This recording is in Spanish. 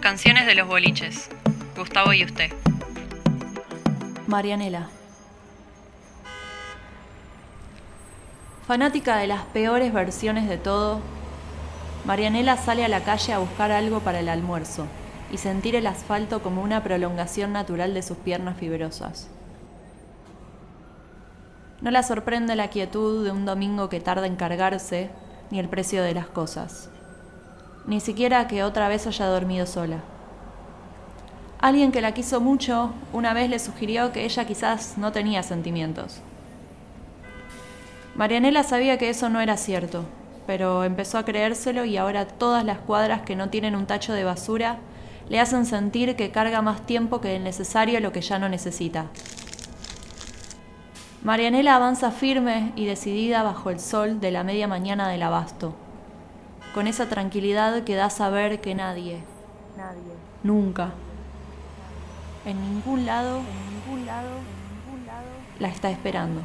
canciones de los boliches. Gustavo y usted. Marianela. Fanática de las peores versiones de todo, Marianela sale a la calle a buscar algo para el almuerzo y sentir el asfalto como una prolongación natural de sus piernas fibrosas. No la sorprende la quietud de un domingo que tarda en cargarse, ni el precio de las cosas. Ni siquiera que otra vez haya dormido sola. Alguien que la quiso mucho una vez le sugirió que ella quizás no tenía sentimientos. Marianela sabía que eso no era cierto, pero empezó a creérselo y ahora todas las cuadras que no tienen un tacho de basura le hacen sentir que carga más tiempo que el necesario lo que ya no necesita. Marianela avanza firme y decidida bajo el sol de la media mañana del abasto, con esa tranquilidad que da saber que nadie, nadie, nunca, en ningún lado, en ningún lado, en ningún lado, la está esperando.